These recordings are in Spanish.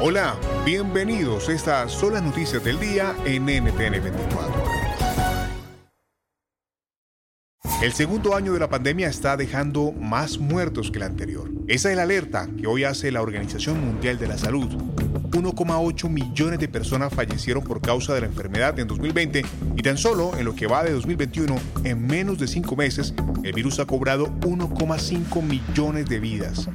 Hola, bienvenidos. Estas son las noticias del día en NTN 24. El segundo año de la pandemia está dejando más muertos que el anterior. Esa es la alerta que hoy hace la Organización Mundial de la Salud. 1,8 millones de personas fallecieron por causa de la enfermedad en 2020 y tan solo en lo que va de 2021, en menos de cinco meses, el virus ha cobrado 1,5 millones de vidas.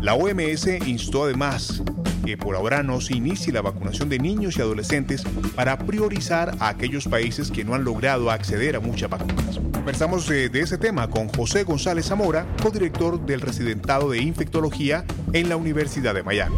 La OMS instó además que por ahora no se inicie la vacunación de niños y adolescentes para priorizar a aquellos países que no han logrado acceder a muchas vacunas. Conversamos de, de ese tema con José González Zamora, codirector del Residentado de Infectología en la Universidad de Miami.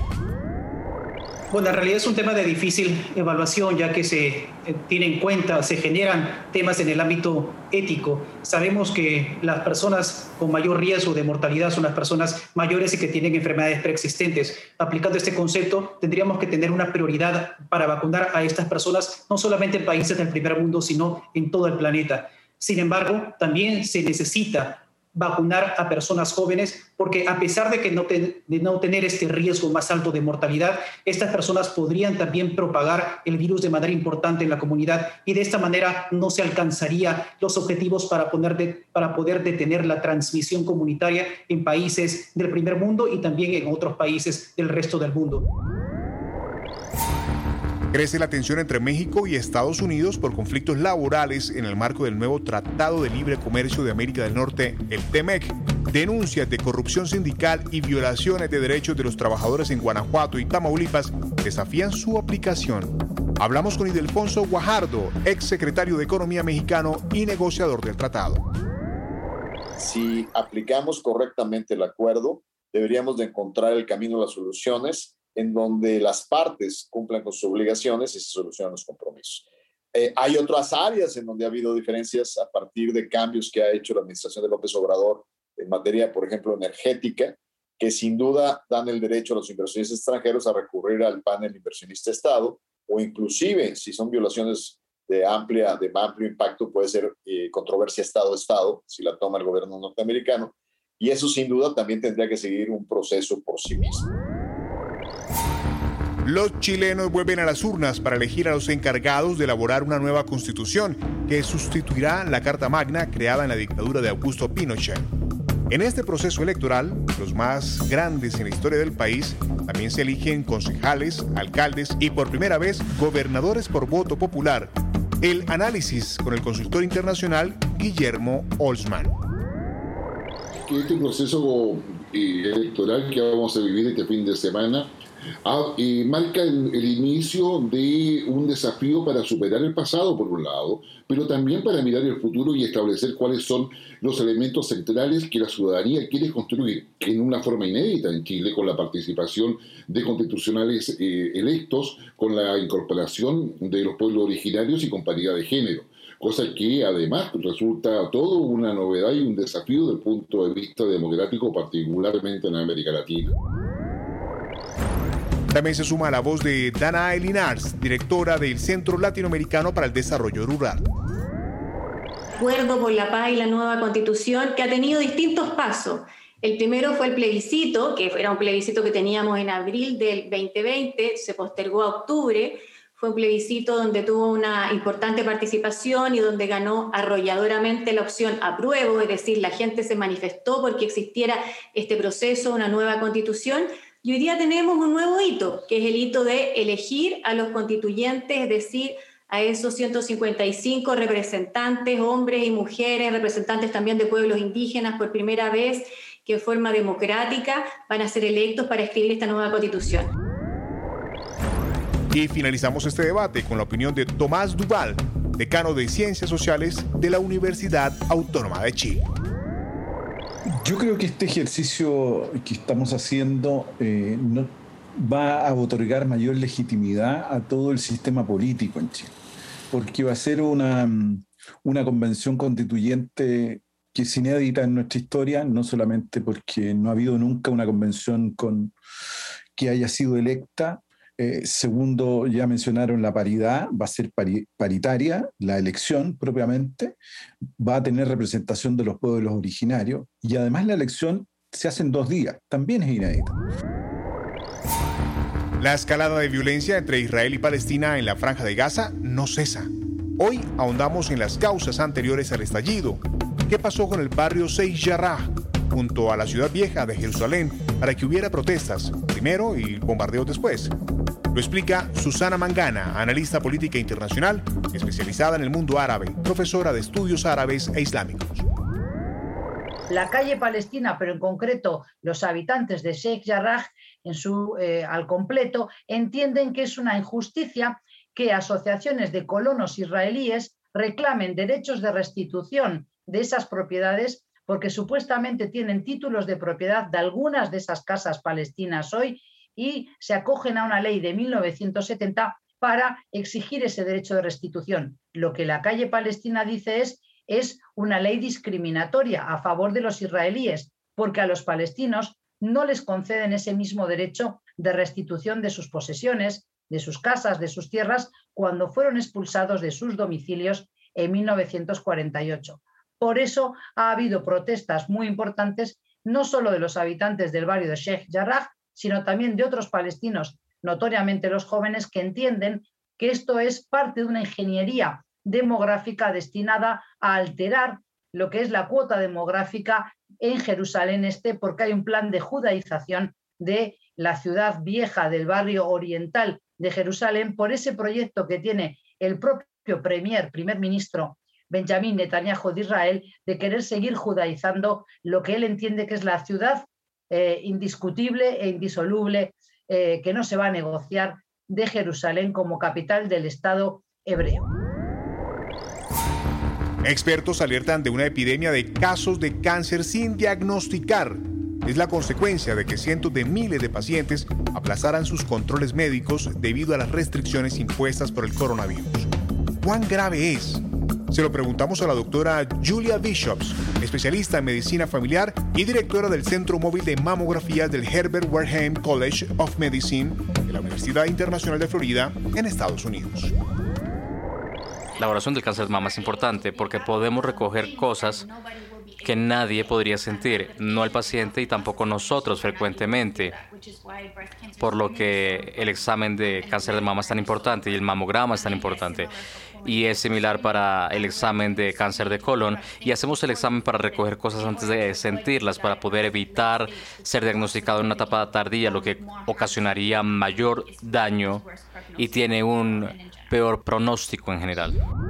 Bueno, en realidad es un tema de difícil evaluación, ya que se eh, tiene en cuenta, se generan temas en el ámbito ético. Sabemos que las personas con mayor riesgo de mortalidad son las personas mayores y que tienen enfermedades preexistentes. Aplicando este concepto, tendríamos que tener una prioridad para vacunar a estas personas, no solamente en países del primer mundo, sino en todo el planeta. Sin embargo, también se necesita vacunar a personas jóvenes, porque a pesar de que no, de no tener este riesgo más alto de mortalidad, estas personas podrían también propagar el virus de manera importante en la comunidad y de esta manera no se alcanzaría los objetivos para, poner de, para poder detener la transmisión comunitaria en países del primer mundo y también en otros países del resto del mundo. Crece la tensión entre México y Estados Unidos por conflictos laborales en el marco del nuevo Tratado de Libre Comercio de América del Norte, el TEMEC. Denuncias de corrupción sindical y violaciones de derechos de los trabajadores en Guanajuato y Tamaulipas desafían su aplicación. Hablamos con Idelfonso Guajardo, ex secretario de Economía mexicano y negociador del tratado. Si aplicamos correctamente el acuerdo, deberíamos de encontrar el camino a las soluciones en donde las partes cumplan con sus obligaciones y se solucionan los compromisos. Eh, hay otras áreas en donde ha habido diferencias a partir de cambios que ha hecho la administración de López Obrador en materia, por ejemplo, energética, que sin duda dan el derecho a los inversionistas extranjeros a recurrir al panel inversionista Estado o inclusive si son violaciones de amplia de amplio impacto puede ser eh, controversia Estado-Estado si la toma el gobierno norteamericano y eso sin duda también tendría que seguir un proceso por sí mismo. Los chilenos vuelven a las urnas para elegir a los encargados de elaborar una nueva constitución que sustituirá la Carta Magna creada en la dictadura de Augusto Pinochet. En este proceso electoral, los más grandes en la historia del país, también se eligen concejales, alcaldes y por primera vez gobernadores por voto popular. El análisis con el consultor internacional Guillermo Olsman. Este proceso eh, electoral que vamos a vivir este fin de semana Ah, marca el, inicio de un desafío para superar el pasado, por un lado, pero también para mirar el futuro y establecer cuáles son los elementos centrales que la ciudadanía quiere construir en una forma inédita en Chile, con la participación de constitucionales eh, electos, con la incorporación de los pueblos originarios y con paridad de género cosa que además resulta todo una novedad y un desafío desde el punto de vista democrático, particularmente en América Latina. También se suma la voz de Dana Elinars, directora del Centro Latinoamericano para el Desarrollo Rural. Acuerdo por la paz y la nueva constitución que ha tenido distintos pasos. El primero fue el plebiscito, que era un plebiscito que teníamos en abril del 2020, se postergó a octubre. Fue un plebiscito donde tuvo una importante participación y donde ganó arrolladoramente la opción apruebo, es decir, la gente se manifestó porque existiera este proceso, una nueva constitución. Y hoy día tenemos un nuevo hito, que es el hito de elegir a los constituyentes, es decir, a esos 155 representantes, hombres y mujeres, representantes también de pueblos indígenas por primera vez, que de forma democrática van a ser electos para escribir esta nueva constitución. Y finalizamos este debate con la opinión de Tomás Duval, decano de Ciencias Sociales de la Universidad Autónoma de Chile. Yo creo que este ejercicio que estamos haciendo eh, va a otorgar mayor legitimidad a todo el sistema político en Chile, porque va a ser una, una convención constituyente que es inédita en nuestra historia, no solamente porque no ha habido nunca una convención con, que haya sido electa, eh, segundo, ya mencionaron la paridad, va a ser paritaria, la elección propiamente, va a tener representación de los pueblos originarios y además la elección se hace en dos días, también es inédita. La escalada de violencia entre Israel y Palestina en la franja de Gaza no cesa. Hoy ahondamos en las causas anteriores al estallido. ¿Qué pasó con el barrio Jarrah, junto a la ciudad vieja de Jerusalén, para que hubiera protestas primero y bombardeos después? Lo explica Susana Mangana, analista política internacional, especializada en el mundo árabe, profesora de estudios árabes e islámicos. La calle palestina, pero en concreto los habitantes de Sheikh Jarrah, en su, eh, al completo, entienden que es una injusticia que asociaciones de colonos israelíes reclamen derechos de restitución de esas propiedades porque supuestamente tienen títulos de propiedad de algunas de esas casas palestinas hoy y se acogen a una ley de 1970 para exigir ese derecho de restitución. Lo que la calle palestina dice es, es una ley discriminatoria a favor de los israelíes, porque a los palestinos no les conceden ese mismo derecho de restitución de sus posesiones, de sus casas, de sus tierras, cuando fueron expulsados de sus domicilios en 1948. Por eso ha habido protestas muy importantes, no solo de los habitantes del barrio de Sheikh Jarrah, sino también de otros palestinos, notoriamente los jóvenes, que entienden que esto es parte de una ingeniería demográfica destinada a alterar lo que es la cuota demográfica en Jerusalén Este, porque hay un plan de judaización de la ciudad vieja del barrio oriental de Jerusalén por ese proyecto que tiene el propio premier, primer ministro Benjamín Netanyahu de Israel, de querer seguir judaizando lo que él entiende que es la ciudad eh, indiscutible e indisoluble eh, que no se va a negociar de Jerusalén como capital del Estado hebreo. Expertos alertan de una epidemia de casos de cáncer sin diagnosticar. Es la consecuencia de que cientos de miles de pacientes aplazaran sus controles médicos debido a las restricciones impuestas por el coronavirus. ¿Cuán grave es? Se lo preguntamos a la doctora Julia Bishops, especialista en medicina familiar y directora del Centro Móvil de Mamografía del Herbert Wareham College of Medicine de la Universidad Internacional de Florida en Estados Unidos. La evaluación del cáncer de mama es importante porque podemos recoger cosas que nadie podría sentir, no el paciente y tampoco nosotros frecuentemente, por lo que el examen de cáncer de mama es tan importante y el mamograma es tan importante. Y es similar para el examen de cáncer de colon. Y hacemos el examen para recoger cosas antes de sentirlas para poder evitar ser diagnosticado en una etapa tardía, lo que ocasionaría mayor daño y tiene un peor pronóstico en general.